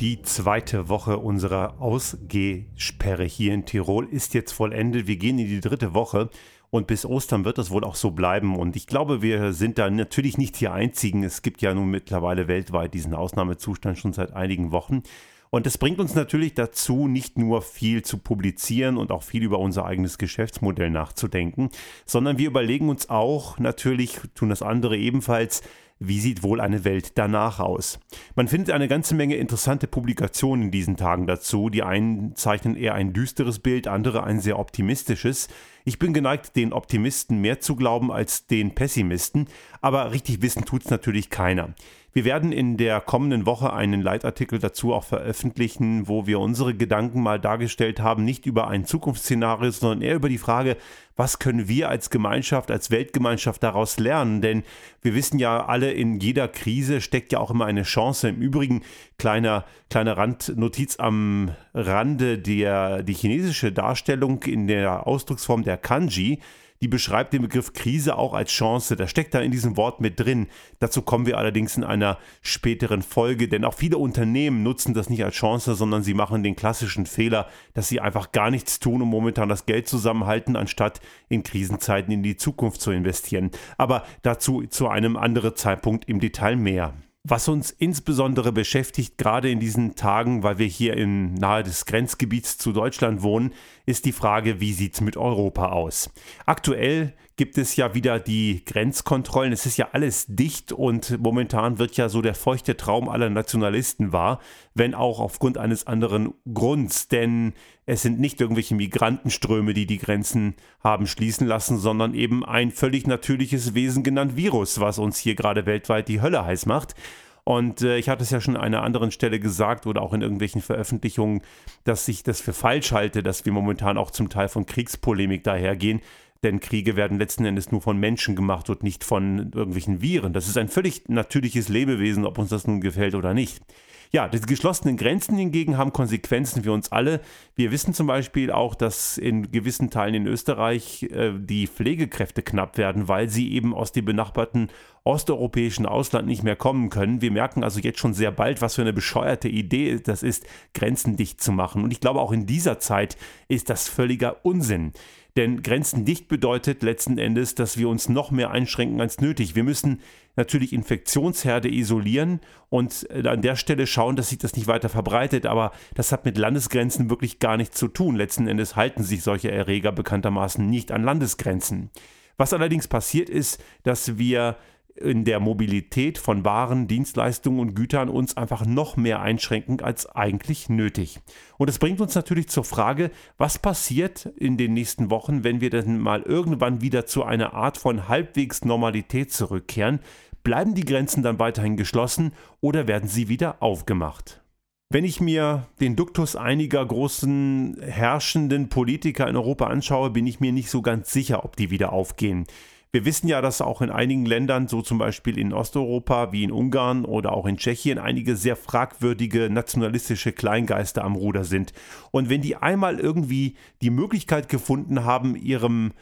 Die zweite Woche unserer Ausgehsperre hier in Tirol ist jetzt vollendet. Wir gehen in die dritte Woche und bis Ostern wird es wohl auch so bleiben. Und ich glaube, wir sind da natürlich nicht die Einzigen. Es gibt ja nun mittlerweile weltweit diesen Ausnahmezustand schon seit einigen Wochen. Und das bringt uns natürlich dazu, nicht nur viel zu publizieren und auch viel über unser eigenes Geschäftsmodell nachzudenken, sondern wir überlegen uns auch, natürlich tun das andere ebenfalls, wie sieht wohl eine Welt danach aus? Man findet eine ganze Menge interessante Publikationen in diesen Tagen dazu. Die einen zeichnen eher ein düsteres Bild, andere ein sehr optimistisches. Ich bin geneigt, den Optimisten mehr zu glauben als den Pessimisten, aber richtig wissen tut's natürlich keiner. Wir werden in der kommenden Woche einen Leitartikel dazu auch veröffentlichen, wo wir unsere Gedanken mal dargestellt haben, nicht über ein Zukunftsszenario, sondern eher über die Frage, was können wir als Gemeinschaft, als Weltgemeinschaft daraus lernen? Denn wir wissen ja alle, in jeder Krise steckt ja auch immer eine Chance. Im Übrigen, kleiner, kleine Randnotiz am Rande, der, die chinesische Darstellung in der Ausdrucksform der Kanji die beschreibt den Begriff Krise auch als Chance. Das steckt da in diesem Wort mit drin. Dazu kommen wir allerdings in einer späteren Folge, denn auch viele Unternehmen nutzen das nicht als Chance, sondern sie machen den klassischen Fehler, dass sie einfach gar nichts tun, um momentan das Geld zusammenhalten, anstatt in Krisenzeiten in die Zukunft zu investieren. Aber dazu zu einem anderen Zeitpunkt im Detail mehr. Was uns insbesondere beschäftigt, gerade in diesen Tagen, weil wir hier in nahe des Grenzgebiets zu Deutschland wohnen, ist die Frage, wie sieht es mit Europa aus? Aktuell gibt es ja wieder die Grenzkontrollen. Es ist ja alles dicht und momentan wird ja so der feuchte Traum aller Nationalisten wahr, wenn auch aufgrund eines anderen Grunds. Denn es sind nicht irgendwelche Migrantenströme, die die Grenzen haben schließen lassen, sondern eben ein völlig natürliches Wesen genannt Virus, was uns hier gerade weltweit die Hölle heiß macht. Und äh, ich hatte es ja schon an einer anderen Stelle gesagt oder auch in irgendwelchen Veröffentlichungen, dass ich das für falsch halte, dass wir momentan auch zum Teil von Kriegspolemik dahergehen. Denn Kriege werden letzten Endes nur von Menschen gemacht und nicht von irgendwelchen Viren. Das ist ein völlig natürliches Lebewesen, ob uns das nun gefällt oder nicht. Ja, die geschlossenen Grenzen hingegen haben Konsequenzen für uns alle. Wir wissen zum Beispiel auch, dass in gewissen Teilen in Österreich äh, die Pflegekräfte knapp werden, weil sie eben aus dem benachbarten osteuropäischen Ausland nicht mehr kommen können. Wir merken also jetzt schon sehr bald, was für eine bescheuerte Idee das ist, Grenzen dicht zu machen. Und ich glaube, auch in dieser Zeit ist das völliger Unsinn. Denn Grenzen dicht bedeutet letzten Endes, dass wir uns noch mehr einschränken als nötig. Wir müssen natürlich Infektionsherde isolieren und äh, an der Stelle schauen, dass sich das nicht weiter verbreitet. Aber das hat mit Landesgrenzen wirklich gar nichts zu tun. Letzten Endes halten sich solche Erreger bekanntermaßen nicht an Landesgrenzen. Was allerdings passiert ist, dass wir in der Mobilität von Waren, Dienstleistungen und Gütern uns einfach noch mehr einschränken als eigentlich nötig. Und das bringt uns natürlich zur Frage, was passiert in den nächsten Wochen, wenn wir dann mal irgendwann wieder zu einer Art von halbwegs Normalität zurückkehren? Bleiben die Grenzen dann weiterhin geschlossen oder werden sie wieder aufgemacht? Wenn ich mir den Duktus einiger großen herrschenden Politiker in Europa anschaue, bin ich mir nicht so ganz sicher, ob die wieder aufgehen. Wir wissen ja, dass auch in einigen Ländern, so zum Beispiel in Osteuropa wie in Ungarn oder auch in Tschechien, einige sehr fragwürdige nationalistische Kleingeister am Ruder sind. Und wenn die einmal irgendwie die Möglichkeit gefunden haben, ihrem,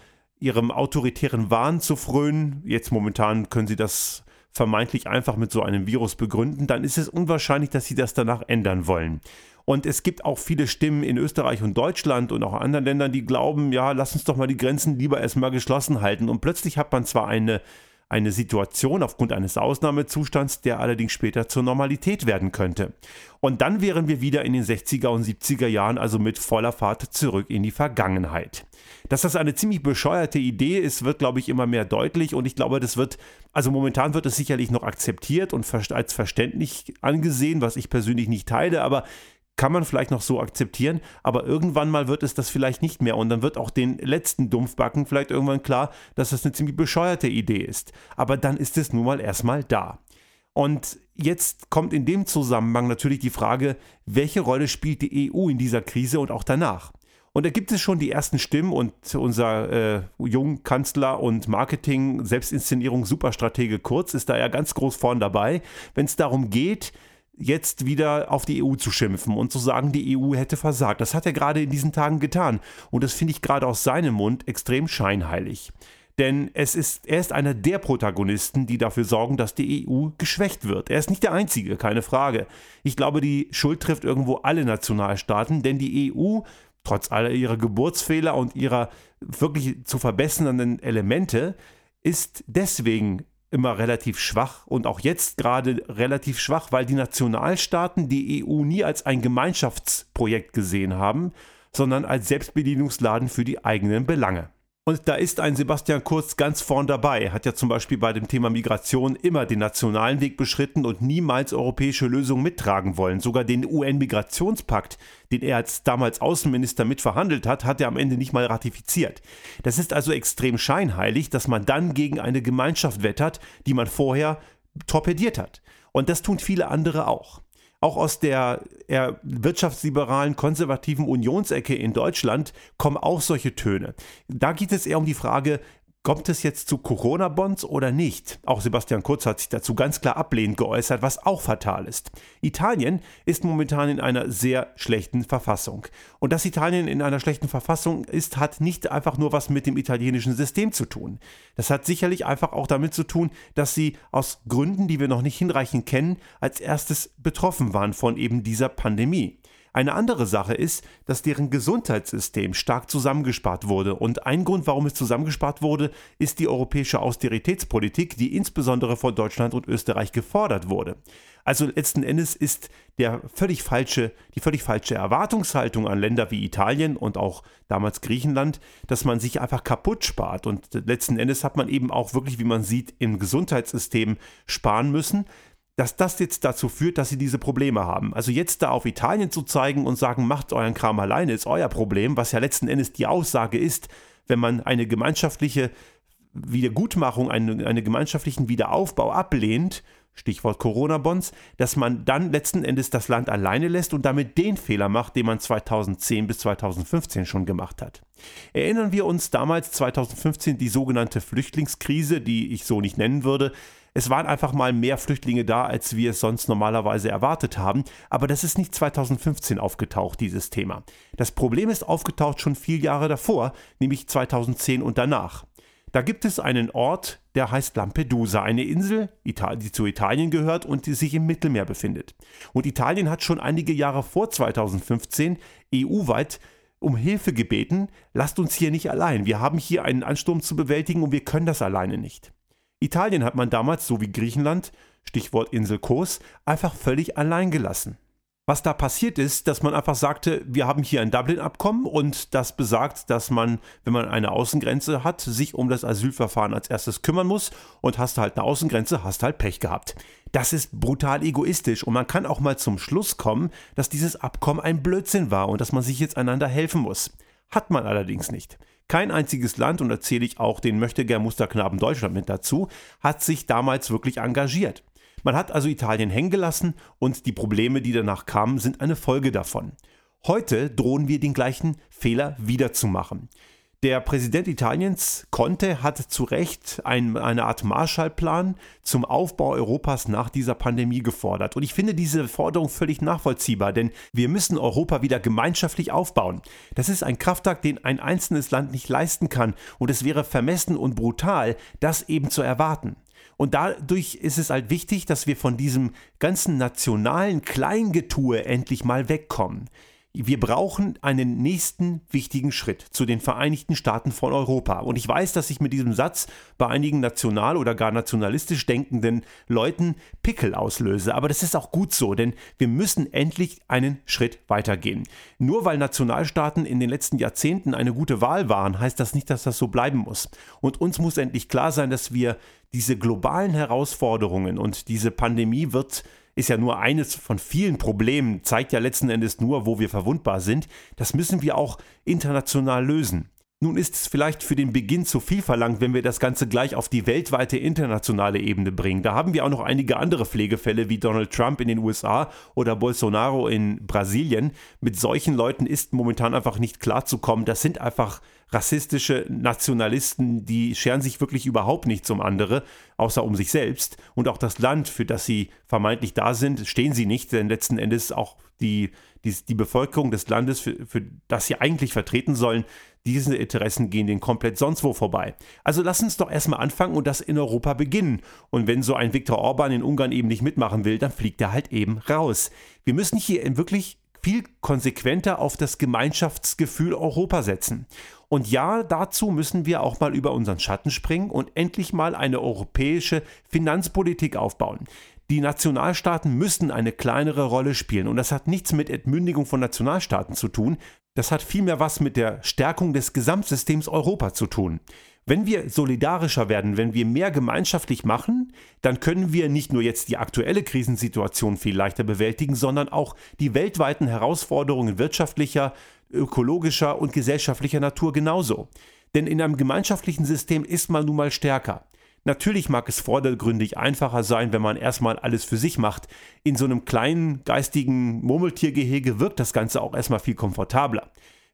ihrem autoritären Wahn zu frönen, jetzt momentan können sie das vermeintlich einfach mit so einem Virus begründen, dann ist es unwahrscheinlich, dass sie das danach ändern wollen. Und es gibt auch viele Stimmen in Österreich und Deutschland und auch anderen Ländern, die glauben, ja, lass uns doch mal die Grenzen lieber erstmal geschlossen halten. Und plötzlich hat man zwar eine, eine Situation aufgrund eines Ausnahmezustands, der allerdings später zur Normalität werden könnte. Und dann wären wir wieder in den 60er und 70er Jahren, also mit voller Fahrt zurück in die Vergangenheit. Dass das eine ziemlich bescheuerte Idee ist, wird, glaube ich, immer mehr deutlich und ich glaube, das wird, also momentan wird es sicherlich noch akzeptiert und als verständlich angesehen, was ich persönlich nicht teile, aber kann man vielleicht noch so akzeptieren, aber irgendwann mal wird es das vielleicht nicht mehr und dann wird auch den letzten Dumpfbacken vielleicht irgendwann klar, dass das eine ziemlich bescheuerte Idee ist. Aber dann ist es nun mal erstmal da. Und jetzt kommt in dem Zusammenhang natürlich die Frage, welche Rolle spielt die EU in dieser Krise und auch danach? Und da gibt es schon die ersten Stimmen und unser äh, Jungkanzler und Marketing, Selbstinszenierung, Superstratege Kurz ist da ja ganz groß vorn dabei, wenn es darum geht, jetzt wieder auf die EU zu schimpfen und zu sagen, die EU hätte versagt. Das hat er gerade in diesen Tagen getan. Und das finde ich gerade aus seinem Mund extrem scheinheilig. Denn es ist, er ist einer der Protagonisten, die dafür sorgen, dass die EU geschwächt wird. Er ist nicht der Einzige, keine Frage. Ich glaube, die Schuld trifft irgendwo alle Nationalstaaten, denn die EU, trotz aller ihrer Geburtsfehler und ihrer wirklich zu verbessernden Elemente, ist deswegen immer relativ schwach und auch jetzt gerade relativ schwach, weil die Nationalstaaten die EU nie als ein Gemeinschaftsprojekt gesehen haben, sondern als Selbstbedienungsladen für die eigenen Belange. Und da ist ein Sebastian Kurz ganz vorn dabei. Hat ja zum Beispiel bei dem Thema Migration immer den nationalen Weg beschritten und niemals europäische Lösungen mittragen wollen. Sogar den UN-Migrationspakt, den er als damals Außenminister mitverhandelt hat, hat er am Ende nicht mal ratifiziert. Das ist also extrem scheinheilig, dass man dann gegen eine Gemeinschaft wettert, die man vorher torpediert hat. Und das tun viele andere auch auch aus der eher wirtschaftsliberalen, konservativen Unionsecke in Deutschland kommen auch solche Töne. Da geht es eher um die Frage, Kommt es jetzt zu Corona-Bonds oder nicht? Auch Sebastian Kurz hat sich dazu ganz klar ablehnend geäußert, was auch fatal ist. Italien ist momentan in einer sehr schlechten Verfassung. Und dass Italien in einer schlechten Verfassung ist, hat nicht einfach nur was mit dem italienischen System zu tun. Das hat sicherlich einfach auch damit zu tun, dass sie aus Gründen, die wir noch nicht hinreichend kennen, als erstes betroffen waren von eben dieser Pandemie. Eine andere Sache ist, dass deren Gesundheitssystem stark zusammengespart wurde. Und ein Grund, warum es zusammengespart wurde, ist die europäische Austeritätspolitik, die insbesondere von Deutschland und Österreich gefordert wurde. Also letzten Endes ist der völlig falsche, die völlig falsche Erwartungshaltung an Länder wie Italien und auch damals Griechenland, dass man sich einfach kaputt spart. Und letzten Endes hat man eben auch wirklich, wie man sieht, im Gesundheitssystem sparen müssen dass das jetzt dazu führt, dass sie diese Probleme haben. Also jetzt da auf Italien zu zeigen und sagen, macht euren Kram alleine, ist euer Problem, was ja letzten Endes die Aussage ist, wenn man eine gemeinschaftliche Wiedergutmachung, einen, einen gemeinschaftlichen Wiederaufbau ablehnt, Stichwort Corona-Bonds, dass man dann letzten Endes das Land alleine lässt und damit den Fehler macht, den man 2010 bis 2015 schon gemacht hat. Erinnern wir uns damals 2015 die sogenannte Flüchtlingskrise, die ich so nicht nennen würde, es waren einfach mal mehr Flüchtlinge da, als wir es sonst normalerweise erwartet haben. Aber das ist nicht 2015 aufgetaucht, dieses Thema. Das Problem ist aufgetaucht schon vier Jahre davor, nämlich 2010 und danach. Da gibt es einen Ort, der heißt Lampedusa, eine Insel, die zu Italien gehört und die sich im Mittelmeer befindet. Und Italien hat schon einige Jahre vor 2015 EU-weit um Hilfe gebeten, lasst uns hier nicht allein. Wir haben hier einen Ansturm zu bewältigen und wir können das alleine nicht. Italien hat man damals, so wie Griechenland, Stichwort Insel Kos, einfach völlig allein gelassen. Was da passiert ist, dass man einfach sagte, wir haben hier ein Dublin-Abkommen und das besagt, dass man, wenn man eine Außengrenze hat, sich um das Asylverfahren als erstes kümmern muss und hast halt eine Außengrenze, hast halt Pech gehabt. Das ist brutal egoistisch und man kann auch mal zum Schluss kommen, dass dieses Abkommen ein Blödsinn war und dass man sich jetzt einander helfen muss. Hat man allerdings nicht. Kein einziges Land, und da zähle ich auch den Möchtegern-Musterknaben Deutschland mit dazu, hat sich damals wirklich engagiert. Man hat also Italien hängen gelassen und die Probleme, die danach kamen, sind eine Folge davon. Heute drohen wir den gleichen Fehler wiederzumachen. Der Präsident Italiens Conte hat zu Recht ein, eine Art Marshallplan zum Aufbau Europas nach dieser Pandemie gefordert. Und ich finde diese Forderung völlig nachvollziehbar, denn wir müssen Europa wieder gemeinschaftlich aufbauen. Das ist ein Kraftakt, den ein einzelnes Land nicht leisten kann. Und es wäre vermessen und brutal, das eben zu erwarten. Und dadurch ist es halt wichtig, dass wir von diesem ganzen nationalen Kleingetue endlich mal wegkommen. Wir brauchen einen nächsten wichtigen Schritt zu den Vereinigten Staaten von Europa. Und ich weiß, dass ich mit diesem Satz bei einigen national oder gar nationalistisch denkenden Leuten Pickel auslöse. Aber das ist auch gut so, denn wir müssen endlich einen Schritt weitergehen. Nur weil Nationalstaaten in den letzten Jahrzehnten eine gute Wahl waren, heißt das nicht, dass das so bleiben muss. Und uns muss endlich klar sein, dass wir diese globalen Herausforderungen und diese Pandemie wird ist ja nur eines von vielen Problemen, zeigt ja letzten Endes nur, wo wir verwundbar sind. Das müssen wir auch international lösen. Nun ist es vielleicht für den Beginn zu viel verlangt, wenn wir das Ganze gleich auf die weltweite internationale Ebene bringen. Da haben wir auch noch einige andere Pflegefälle wie Donald Trump in den USA oder Bolsonaro in Brasilien. Mit solchen Leuten ist momentan einfach nicht klarzukommen. Das sind einfach rassistische Nationalisten, die scheren sich wirklich überhaupt nichts um andere, außer um sich selbst. Und auch das Land, für das sie vermeintlich da sind, stehen sie nicht, denn letzten Endes auch die, die, die Bevölkerung des Landes, für, für das sie eigentlich vertreten sollen, Diese Interessen gehen den komplett sonst wo vorbei. Also lass uns doch erstmal anfangen und das in Europa beginnen. Und wenn so ein Viktor Orban in Ungarn eben nicht mitmachen will, dann fliegt er halt eben raus. Wir müssen hier wirklich viel konsequenter auf das Gemeinschaftsgefühl Europa setzen. Und ja, dazu müssen wir auch mal über unseren Schatten springen und endlich mal eine europäische Finanzpolitik aufbauen. Die Nationalstaaten müssen eine kleinere Rolle spielen und das hat nichts mit Entmündigung von Nationalstaaten zu tun, das hat vielmehr was mit der Stärkung des Gesamtsystems Europa zu tun. Wenn wir solidarischer werden, wenn wir mehr gemeinschaftlich machen, dann können wir nicht nur jetzt die aktuelle Krisensituation viel leichter bewältigen, sondern auch die weltweiten Herausforderungen wirtschaftlicher, ökologischer und gesellschaftlicher Natur genauso. Denn in einem gemeinschaftlichen System ist man nun mal stärker. Natürlich mag es vordergründig einfacher sein, wenn man erstmal alles für sich macht. In so einem kleinen geistigen Murmeltiergehege wirkt das Ganze auch erstmal viel komfortabler.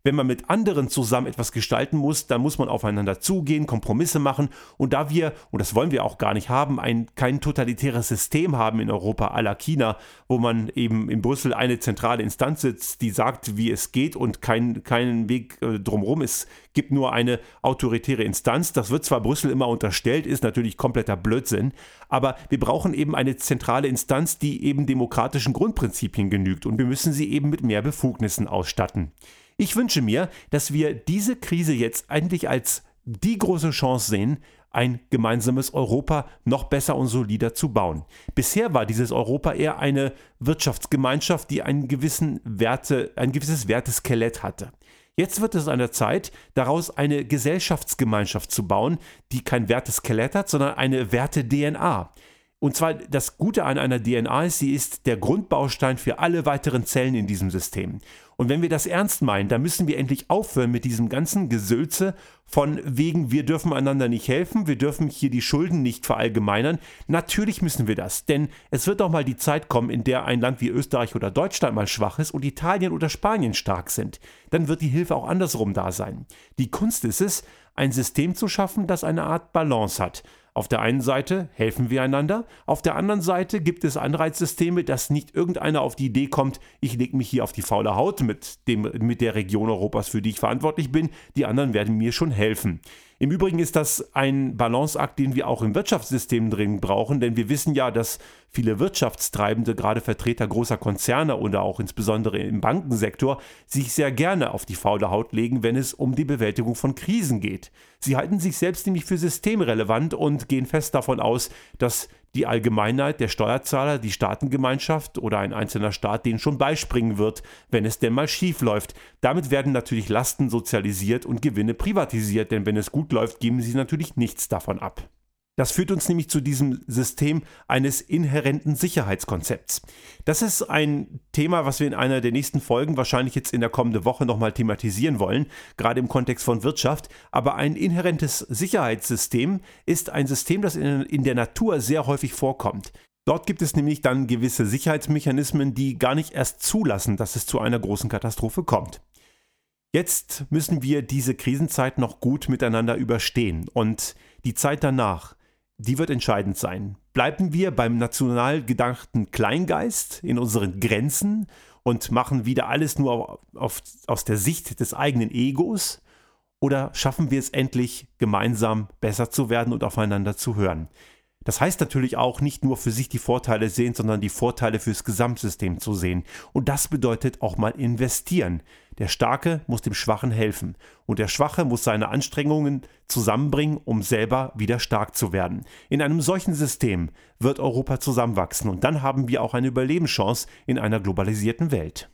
Wenn man mit anderen zusammen etwas gestalten muss, dann muss man aufeinander zugehen, Kompromisse machen. Und da wir, und das wollen wir auch gar nicht haben, ein kein totalitäres System haben in Europa à la China, wo man eben in Brüssel eine zentrale Instanz sitzt, die sagt, wie es geht und kein, keinen Weg äh, drumherum. Es gibt nur eine autoritäre Instanz. Das wird zwar Brüssel immer unterstellt, ist natürlich kompletter Blödsinn, aber wir brauchen eben eine zentrale Instanz, die eben demokratischen Grundprinzipien genügt und wir müssen sie eben mit mehr Befugnissen ausstatten. Ich wünsche mir, dass wir diese Krise jetzt eigentlich als die große Chance sehen, ein gemeinsames Europa noch besser und solider zu bauen. Bisher war dieses Europa eher eine Wirtschaftsgemeinschaft, die einen gewissen Werte, ein gewisses Werteskelett hatte. Jetzt wird es an der Zeit, daraus eine Gesellschaftsgemeinschaft zu bauen, die kein Werteskelett hat, sondern eine Werte-DNA. Und zwar das Gute an einer DNA ist, sie ist der Grundbaustein für alle weiteren Zellen in diesem System. Und wenn wir das ernst meinen, dann müssen wir endlich aufhören mit diesem ganzen Gesülze von wegen, wir dürfen einander nicht helfen, wir dürfen hier die Schulden nicht verallgemeinern. Natürlich müssen wir das, denn es wird auch mal die Zeit kommen, in der ein Land wie Österreich oder Deutschland mal schwach ist und Italien oder Spanien stark sind. Dann wird die Hilfe auch andersrum da sein. Die Kunst ist es, ein System zu schaffen, das eine Art Balance hat. Auf der einen Seite helfen wir einander, auf der anderen Seite gibt es Anreizsysteme, dass nicht irgendeiner auf die Idee kommt, ich lege mich hier auf die faule Haut mit, dem, mit der Region Europas, für die ich verantwortlich bin, die anderen werden mir schon helfen. Im Übrigen ist das ein Balanceakt, den wir auch im Wirtschaftssystem dringend brauchen, denn wir wissen ja, dass viele Wirtschaftstreibende, gerade Vertreter großer Konzerne oder auch insbesondere im Bankensektor, sich sehr gerne auf die faule Haut legen, wenn es um die Bewältigung von Krisen geht. Sie halten sich selbst nämlich für systemrelevant und gehen fest davon aus, dass die Allgemeinheit, der Steuerzahler, die Staatengemeinschaft oder ein einzelner Staat denen schon beispringen wird, wenn es denn mal schief läuft. Damit werden natürlich Lasten sozialisiert und Gewinne privatisiert, denn wenn es gut läuft, geben sie natürlich nichts davon ab. Das führt uns nämlich zu diesem System eines inhärenten Sicherheitskonzepts. Das ist ein Thema, was wir in einer der nächsten Folgen wahrscheinlich jetzt in der kommenden Woche nochmal thematisieren wollen, gerade im Kontext von Wirtschaft. Aber ein inhärentes Sicherheitssystem ist ein System, das in, der Natur sehr häufig vorkommt. Dort gibt es nämlich dann gewisse Sicherheitsmechanismen, die gar nicht erst zulassen, dass es zu einer großen Katastrophe kommt. Jetzt müssen wir diese Krisenzeit noch gut miteinander überstehen und die Zeit danach, die wird entscheidend sein. Bleiben wir beim national gedachten Kleingeist in unseren Grenzen und machen wieder alles nur auf, aus der Sicht des eigenen Egos? Oder schaffen wir es endlich, gemeinsam besser zu werden und aufeinander zu hören? Das heißt natürlich auch nicht nur für sich die Vorteile sehen, sondern die Vorteile fürs Gesamtsystem zu sehen. Und das bedeutet auch mal investieren. Der Starke muss dem Schwachen helfen und der Schwache muss seine Anstrengungen zusammenbringen, um selber wieder stark zu werden. In einem solchen System wird Europa zusammenwachsen und dann haben wir auch eine Überlebenschance in einer globalisierten Welt.